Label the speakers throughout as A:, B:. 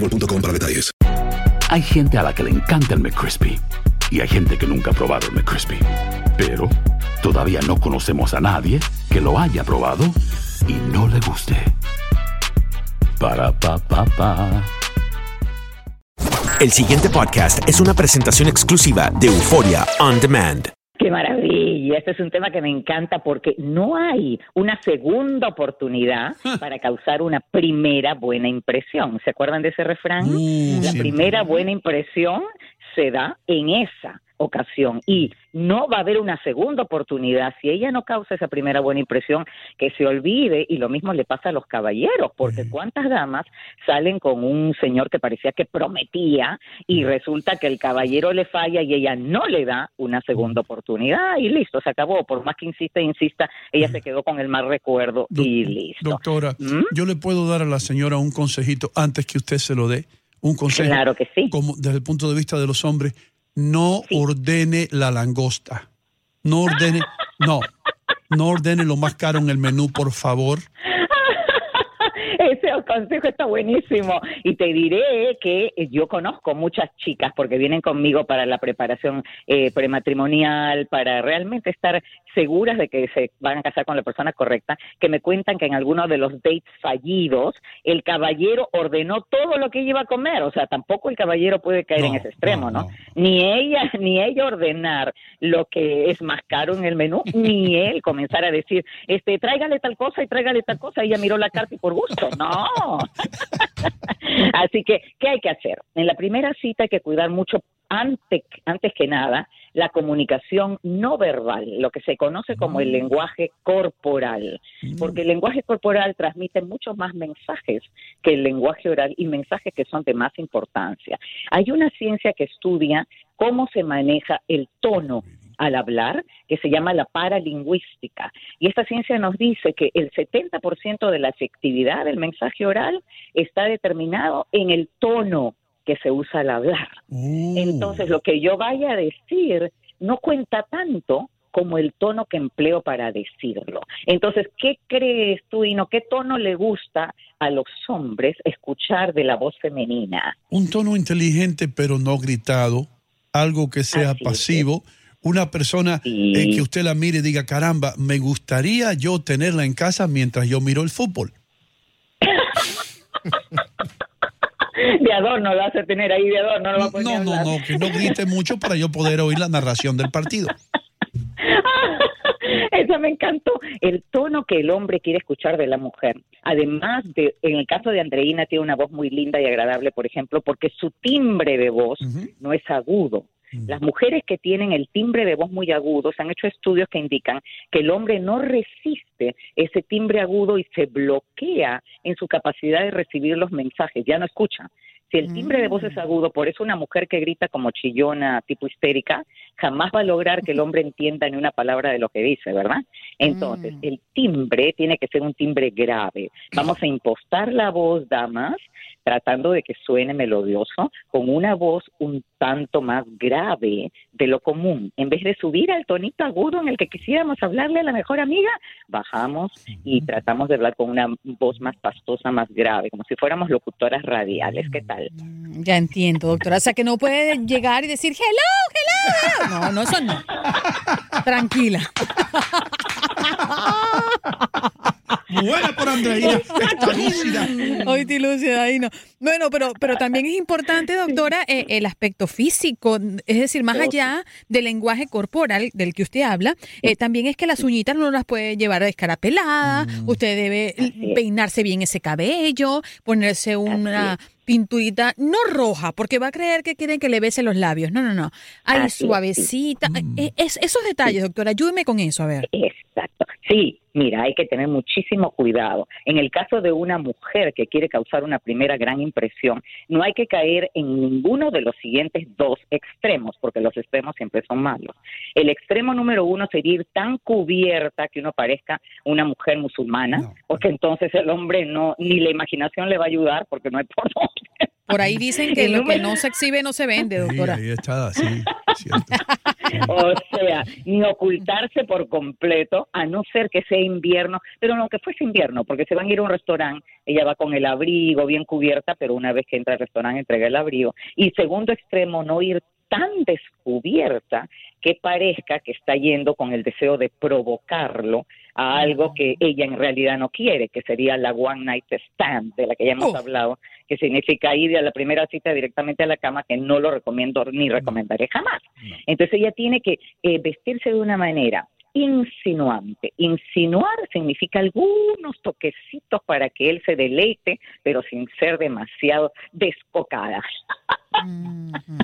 A: boostmobile.com para detalles.
B: Hay gente a la que le encanta el McCrispy y hay gente que nunca ha probado el McCrispy. Pero todavía no conocemos a nadie que lo haya probado y no le guste. Para pa pa pa.
C: El siguiente podcast es una presentación exclusiva de Euforia On Demand.
D: Qué maravilla. Este es un tema que me encanta porque no hay una segunda oportunidad para causar una primera buena impresión. ¿Se acuerdan de ese refrán? La primera buena impresión se da en esa ocasión y no va a haber una segunda oportunidad si ella no causa esa primera buena impresión que se olvide y lo mismo le pasa a los caballeros porque cuántas damas salen con un señor que parecía que prometía y resulta que el caballero le falla y ella no le da una segunda oportunidad y listo se acabó por más que insista e insista ella se quedó con el mal recuerdo y listo
E: Doctora,
D: ¿Mm?
E: yo le puedo dar a la señora un consejito antes que usted se lo dé. Un consejo.
D: Claro que sí.
E: Como desde el punto de vista de los hombres, no ordene la langosta. No ordene, no, no ordene lo más caro en el menú, por favor.
D: Ese consejo está buenísimo. Y te diré que yo conozco muchas chicas porque vienen conmigo para la preparación eh, prematrimonial, para realmente estar seguras de que se van a casar con la persona correcta, que me cuentan que en alguno de los dates fallidos el caballero ordenó todo lo que ella iba a comer. O sea, tampoco el caballero puede caer en ese extremo, ¿no? Ni ella, ni ella ordenar lo que es más caro en el menú, ni él comenzar a decir, este, tráigale tal cosa y tráigale tal cosa. Ella miró la carta y por gusto. No. Así que, ¿qué hay que hacer? En la primera cita hay que cuidar mucho, antes, antes que nada, la comunicación no verbal, lo que se conoce como el lenguaje corporal, porque el lenguaje corporal transmite muchos más mensajes que el lenguaje oral y mensajes que son de más importancia. Hay una ciencia que estudia cómo se maneja el tono al hablar, que se llama la paralingüística. Y esta ciencia nos dice que el 70% de la efectividad del mensaje oral está determinado en el tono que se usa al hablar. Entonces, lo que yo vaya a decir no cuenta tanto como el tono que empleo para decirlo. Entonces, ¿qué crees tú, Ino? ¿Qué tono le gusta a los hombres escuchar de la voz femenina?
E: Un tono inteligente pero no gritado, algo que sea pasivo, una persona eh, que usted la mire y diga, caramba, me gustaría yo tenerla en casa mientras yo miro el fútbol.
D: De adorno lo hace tener ahí, de adorno, no a poner
E: No, no, no, que no grite mucho para yo poder oír la narración del partido.
D: Eso me encantó. El tono que el hombre quiere escuchar de la mujer. Además de, en el caso de Andreina, tiene una voz muy linda y agradable, por ejemplo, porque su timbre de voz no es agudo. Las mujeres que tienen el timbre de voz muy agudo, se han hecho estudios que indican que el hombre no resiste ese timbre agudo y se bloquea en su capacidad de recibir los mensajes, ya no escucha. Si el timbre de voz es agudo, por eso una mujer que grita como chillona, tipo histérica, jamás va a lograr que el hombre entienda ni una palabra de lo que dice, ¿verdad? Entonces, el timbre tiene que ser un timbre grave. Vamos a impostar la voz, damas, tratando de que suene melodioso, con una voz un tanto más grave de lo común. En vez de subir al tonito agudo en el que quisiéramos hablarle a la mejor amiga, bajamos y tratamos de hablar con una voz más pastosa, más grave, como si fuéramos locutoras radiales. ¿Qué tal?
F: Mm, Ya entiendo, doctora. O sea, que no puede llegar y decir, hello, hello. No, no, eso no. Tranquila.
E: Buena por Andreina. Está lúcida.
F: Hoy estoy lúcida, ahí no. Bueno, pero, pero también es importante, doctora, eh, el aspecto físico, es decir, más allá del lenguaje corporal del que usted habla, eh, también es que las uñitas no las puede llevar descarapeladas, usted debe peinarse bien ese cabello, ponerse una pinturita, no roja, porque va a creer que quieren que le bese los labios, no, no, no, ahí suavecita, Eh, es- esos detalles, doctora, ayúdeme con eso, a ver.
D: Exacto. Sí, mira, hay que tener muchísimo cuidado. En el caso de una mujer que quiere causar una primera gran impresión, no hay que caer en ninguno de los siguientes dos extremos, porque los extremos siempre son malos. El extremo número uno sería ir tan cubierta que uno parezca una mujer musulmana, porque entonces el hombre no, ni la imaginación le va a ayudar, porque no hay por dónde.
F: Por ahí dicen que lo que no se exhibe no se vende,
E: Sí,
F: doctora.
E: ahí está, sí.
D: O sea, ni ocultarse por completo, a no ser que sea invierno, pero no que fuese invierno, porque se van a ir a un restaurante, ella va con el abrigo bien cubierta, pero una vez que entra al restaurante entrega el abrigo. Y segundo extremo, no ir tan descubierta que parezca que está yendo con el deseo de provocarlo a algo que ella en realidad no quiere, que sería la one night stand de la que ya hemos hablado, que significa ir a la primera cita directamente a la cama, que no lo recomiendo ni recomendaré jamás. Entonces ella tiene que eh, vestirse de una manera insinuante. Insinuar significa algunos toquecitos para que él se deleite, pero sin ser demasiado descocada.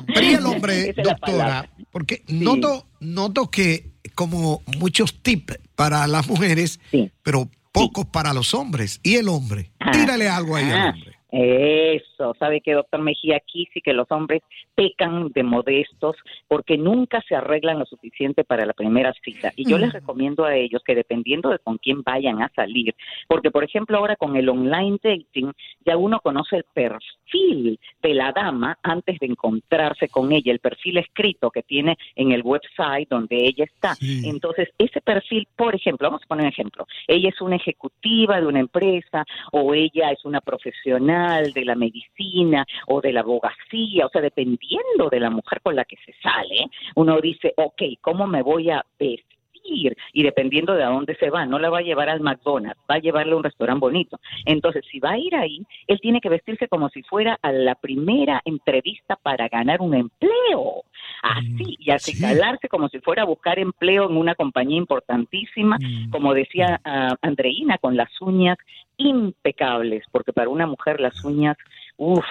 G: Pero y el hombre, doctora, porque noto, noto que como muchos tips para las mujeres, pero pocos para los hombres. ¿Y el hombre? Tírale algo ahí al
D: Ah,
G: hombre.
D: Eso, ¿sabe qué, doctor Mejía? Aquí sí que los hombres pecan de modestos porque nunca se arreglan lo suficiente para la primera cita. Y yo les recomiendo a ellos que dependiendo de con quién vayan a salir, porque por ejemplo ahora con el online dating ya uno conoce el perfil de la dama antes de encontrarse con ella, el perfil escrito que tiene en el website donde ella está. Entonces, ese perfil, por ejemplo, vamos a poner un ejemplo, ella es una ejecutiva de una empresa o ella es una profesional de la medicina o de la abogacía, o sea, dependiendo de la mujer con la que se sale, uno dice, ok, ¿cómo me voy a vestir? Y dependiendo de a dónde se va, no la va a llevar al McDonald's, va a llevarle a un restaurante bonito. Entonces, si va a ir ahí, él tiene que vestirse como si fuera a la primera entrevista para ganar un empleo. Así, y acicalarse como si fuera a buscar empleo en una compañía importantísima, como decía ah, Andreina, con las uñas impecables, porque para una mujer las uñas, uff,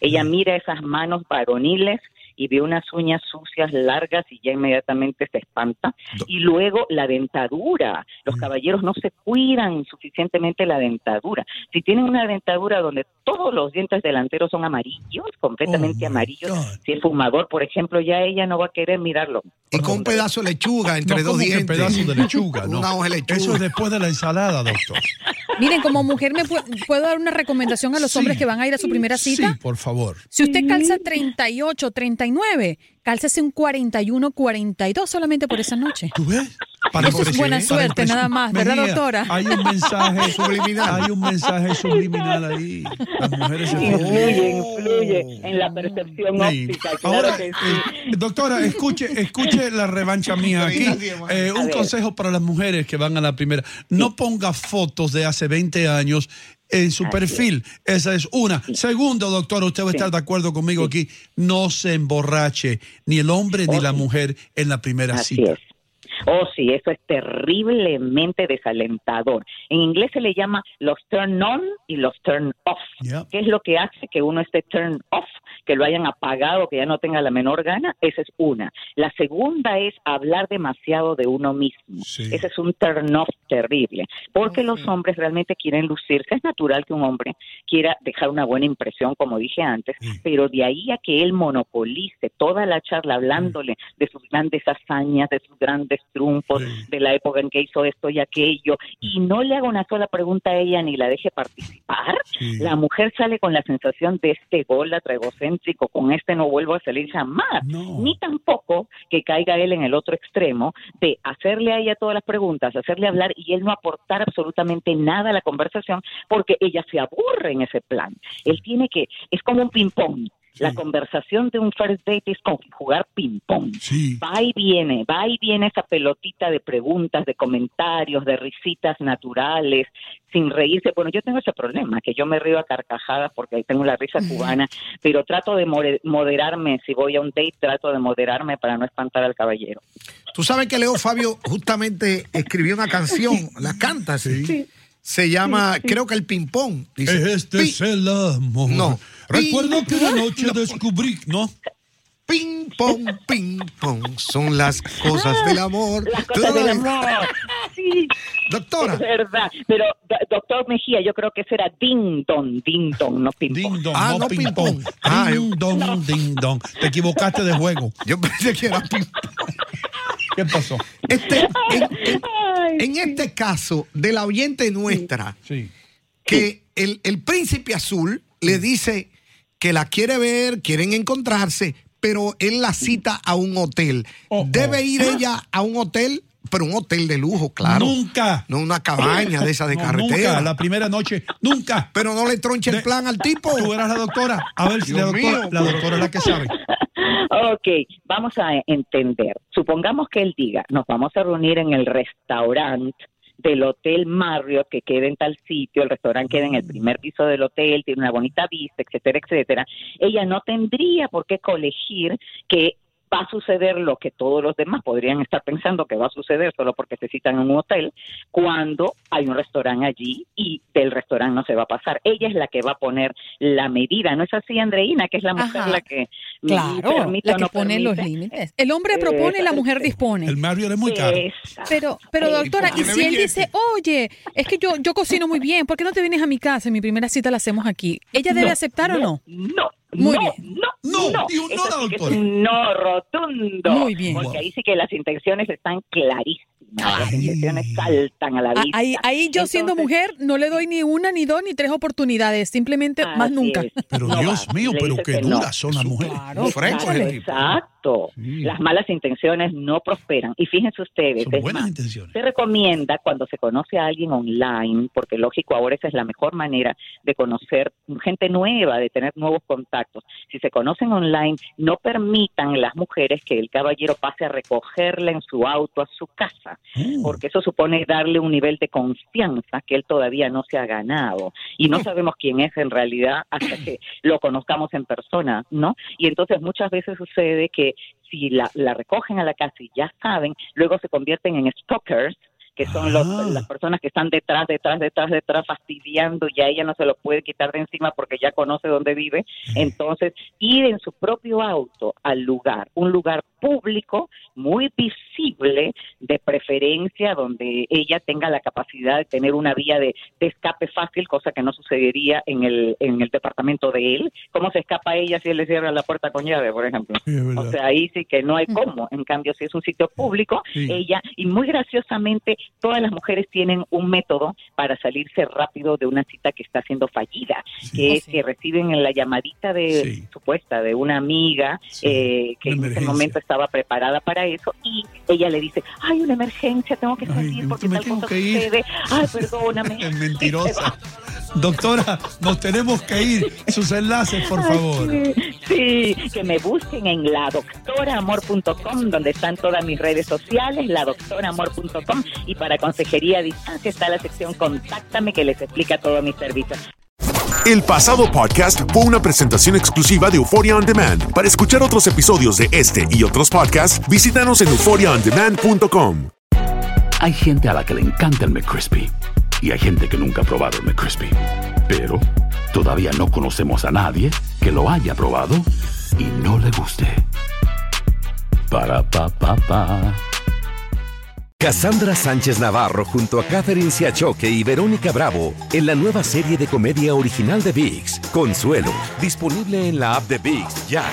D: ella mira esas manos varoniles y ve unas uñas sucias, largas y ya inmediatamente se espanta. Y luego la dentadura. Los caballeros no se cuidan suficientemente la dentadura. Si tienen una dentadura donde todos los dientes delanteros son amarillos, completamente amarillos, si es fumador, por ejemplo, ya ella no va a querer mirarlo.
G: Y con un pedazo de lechuga entre
E: No,
G: dos
E: ¿cómo que
G: dientes.
E: pedazo de lechuga, no.
G: Una hoja de lechuga.
E: Eso es después de la ensalada, doctor.
F: Miren, como mujer, ¿me pu- puedo dar una recomendación a los hombres que van a ir a su primera cita?
E: Sí, por favor.
F: Si usted calza 38, 39, cálcese un 41, 42 solamente por esa noche.
E: ¿Tú ves?
F: Eso es buena suerte, nada más, ¿verdad,
E: Mejía,
F: doctora?
E: Hay un mensaje subliminal. Hay un mensaje subliminal ahí. Las mujeres se
D: Influye, influye en la percepción
E: Sí.
D: óptica, claro
E: Ahora,
D: que sí.
E: eh, doctora, escuche, escuche la revancha mía aquí. Eh, un consejo para las mujeres que van a la primera. No ponga fotos de hace 20 años en su perfil. Esa es una. Segundo, doctora, usted va a estar de acuerdo conmigo aquí. No se emborrache ni el hombre ni la mujer en la primera
D: Así
E: cita.
D: es. Oh, sí, eso es terriblemente desalentador. En inglés se le llama los turn on y los turn off. ¿Qué es lo que hace que uno esté turn off? Que lo hayan apagado, que ya no tenga la menor gana, esa es una. La segunda es hablar demasiado de uno mismo. Ese es un turn off terrible, porque los hombres realmente quieren lucirse. Es natural que un hombre quiera dejar una buena impresión, como dije antes, pero de ahí a que él monopolice toda la charla hablándole de sus grandes hazañas, de sus grandes triunfos, de la época en que hizo esto y aquello, y no le haga una sola pregunta a ella ni la deje participar, la mujer sale con la sensación de este gol con este no vuelvo a salir jamás, ni tampoco que caiga él en el otro extremo de hacerle a ella todas las preguntas, hacerle hablar y él no aportar absolutamente nada a la conversación porque ella se aburre en ese plan. Él tiene que, es como un ping-pong. La conversación de un first date es como jugar ping-pong. Va y viene, va y viene esa pelotita de preguntas, de comentarios, de risitas naturales, sin reírse. Bueno, yo tengo ese problema, que yo me río a carcajadas porque ahí tengo la risa cubana, pero trato de moderarme. Si voy a un date, trato de moderarme para no espantar al caballero.
G: Tú sabes que Leo Fabio justamente escribió una canción, la canta, sí. Se llama, creo que el ping-pong.
E: Este es el amor.
G: No.
E: Recuerdo que una noche descubrí, ¿no?
G: Ping pong, ping pong, son las cosas del amor.
D: Las cosas del amor. Sí.
G: Doctora.
D: Es verdad. Pero, doctor Mejía, yo creo que ese era ding dong, ding dong, no ping pong.
E: Ding dong,
G: Ah,
E: no,
G: no
E: ping pong.
G: pong. Ah,
E: ding dong, ding dong. Te equivocaste de juego.
G: Yo pensé que era ping
E: ¿Qué pasó?
G: Este, en, en- en este caso de la oyente nuestra, que el, el príncipe azul le dice que la quiere ver, quieren encontrarse, pero él la cita a un hotel. ¿Debe ir ella a un hotel? Pero un hotel de lujo, claro.
E: Nunca.
G: No una cabaña de esa de
E: No,
G: carretera.
E: Nunca, la primera noche, nunca.
G: Pero no le tronche el plan al tipo.
E: Tú eras la doctora. A ver si la doctora,
G: mío.
E: la doctora es la que sabe.
D: Ok, vamos a entender. Supongamos que él diga, nos vamos a reunir en el restaurante del Hotel Marriott que queda en tal sitio, el restaurante queda en el primer piso del hotel, tiene una bonita vista, etcétera, etcétera. Ella no tendría por qué colegir que va a suceder lo que todos los demás podrían estar pensando que va a suceder solo porque se citan en un hotel, cuando hay un restaurante allí y del restaurante no se va a pasar. Ella es la que va a poner la medida, ¿no es así, Andreina? Que es la mujer
F: Ajá.
D: la que
F: Claro,
D: permite
F: la que
D: no
F: pone los límites. El hombre propone, la mujer dispone.
E: El Marriott es muy caro.
F: Pero, pero doctora, y si él dice, oye, es que yo, yo cocino muy bien, ¿por qué no te vienes a mi casa? Mi primera cita la hacemos aquí. ¿Ella debe
D: No,
F: aceptar o no?
D: No,
F: Muy
D: no,
F: bien.
D: no,
E: no,
D: no.
E: digo, no,
D: Eso sí que es
E: doctora.
D: un no rotundo.
F: Muy bien.
D: Porque ahí sí que las intenciones están clarísimas. Las intenciones saltan a la
F: Ah,
D: vista.
F: Ahí, ahí yo siendo mujer no le doy ni una, ni dos, ni tres oportunidades, simplemente más nunca.
D: es.
E: Pero
D: No
E: Dios
D: va,
E: mío, pero qué duras son las mujeres.
D: Exacto, Las malas intenciones no prosperan. Y fíjense ustedes,
E: Son
D: es
E: buenas
D: más,
E: intenciones.
D: se recomienda cuando se conoce a alguien online, porque lógico ahora esa es la mejor manera de conocer gente nueva, de tener nuevos contactos. Si se conocen online, no permitan las mujeres que el caballero pase a recogerla en su auto a su casa, porque eso supone darle un nivel de confianza que él todavía no se ha ganado. Y no sabemos quién es en realidad hasta que lo conozcamos en persona, ¿no? Y entonces muchas veces sucede que si la, la recogen a la casa y ya saben, luego se convierten en stalkers, que son los- las personas que están detrás, detrás, detrás, detrás, fastidiando y a ella no se lo puede quitar de encima porque ya conoce dónde vive. Entonces, ir en su propio auto al lugar, un lugar público, muy visible, de preferencia, donde ella tenga la capacidad de tener una vía de, de escape fácil, cosa que no sucedería en el, en el departamento de él. ¿Cómo se escapa ella si él le cierra la puerta con llave, por ejemplo? o sea, ahí sí que no hay cómo. En cambio, si es un sitio público,
E: Sí.
D: ella, y muy graciosamente, todas las mujeres tienen un método para salirse rápido de una cita que está siendo fallida, que es que reciben la llamadita de supuesta de una amiga eh, que en ese momento estaba preparada para eso y ella le dice, hay una emergencia, tengo que salir porque tal cosa sucede. Ay, perdóname.
E: Es mentirosa. Doctora, nos tenemos que ir. Sus enlaces, por favor.
D: Sí, que me busquen en ladoctoraamor.com, donde están todas mis redes sociales, ladoctoraamor.com, y para consejería a distancia está la sección Contáctame que les explica todos mis servicios.
C: El pasado podcast fue una presentación exclusiva de Euphoria On Demand. Para escuchar otros episodios de este y otros podcasts, visítanos en euphoriaondemand.com.
B: Hay gente a la que le encanta el McCrispy y hay gente que nunca ha probado el McCrispy. Pero todavía no conocemos a nadie que lo haya probado y no le guste. Para pa pa pa.
H: Cassandra Sánchez Navarro junto a Catherine Siachoque y Verónica Bravo en la nueva serie de comedia original de VIX, Consuelo, disponible en la app de VIX ya.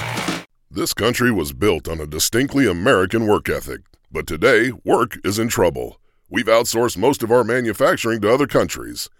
I: This country was built on a distinctly American work ethic, but today work is in trouble. We've outsourced most of our manufacturing to other countries.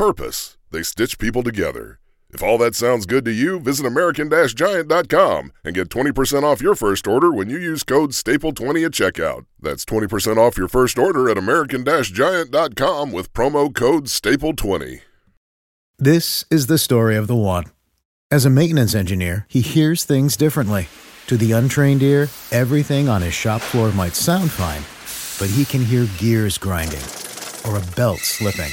I: purpose. They stitch people together. If all that sounds good to you, visit American-Giant.com and get 20% off your first order when you use code STAPLE20 at checkout. That's 20% off your first order at American-Giant.com with promo code STAPLE20.
J: This is the story of the one. As a maintenance engineer, he hears things differently. To the untrained ear, everything on his shop floor might sound fine, but he can hear gears grinding or a belt slipping.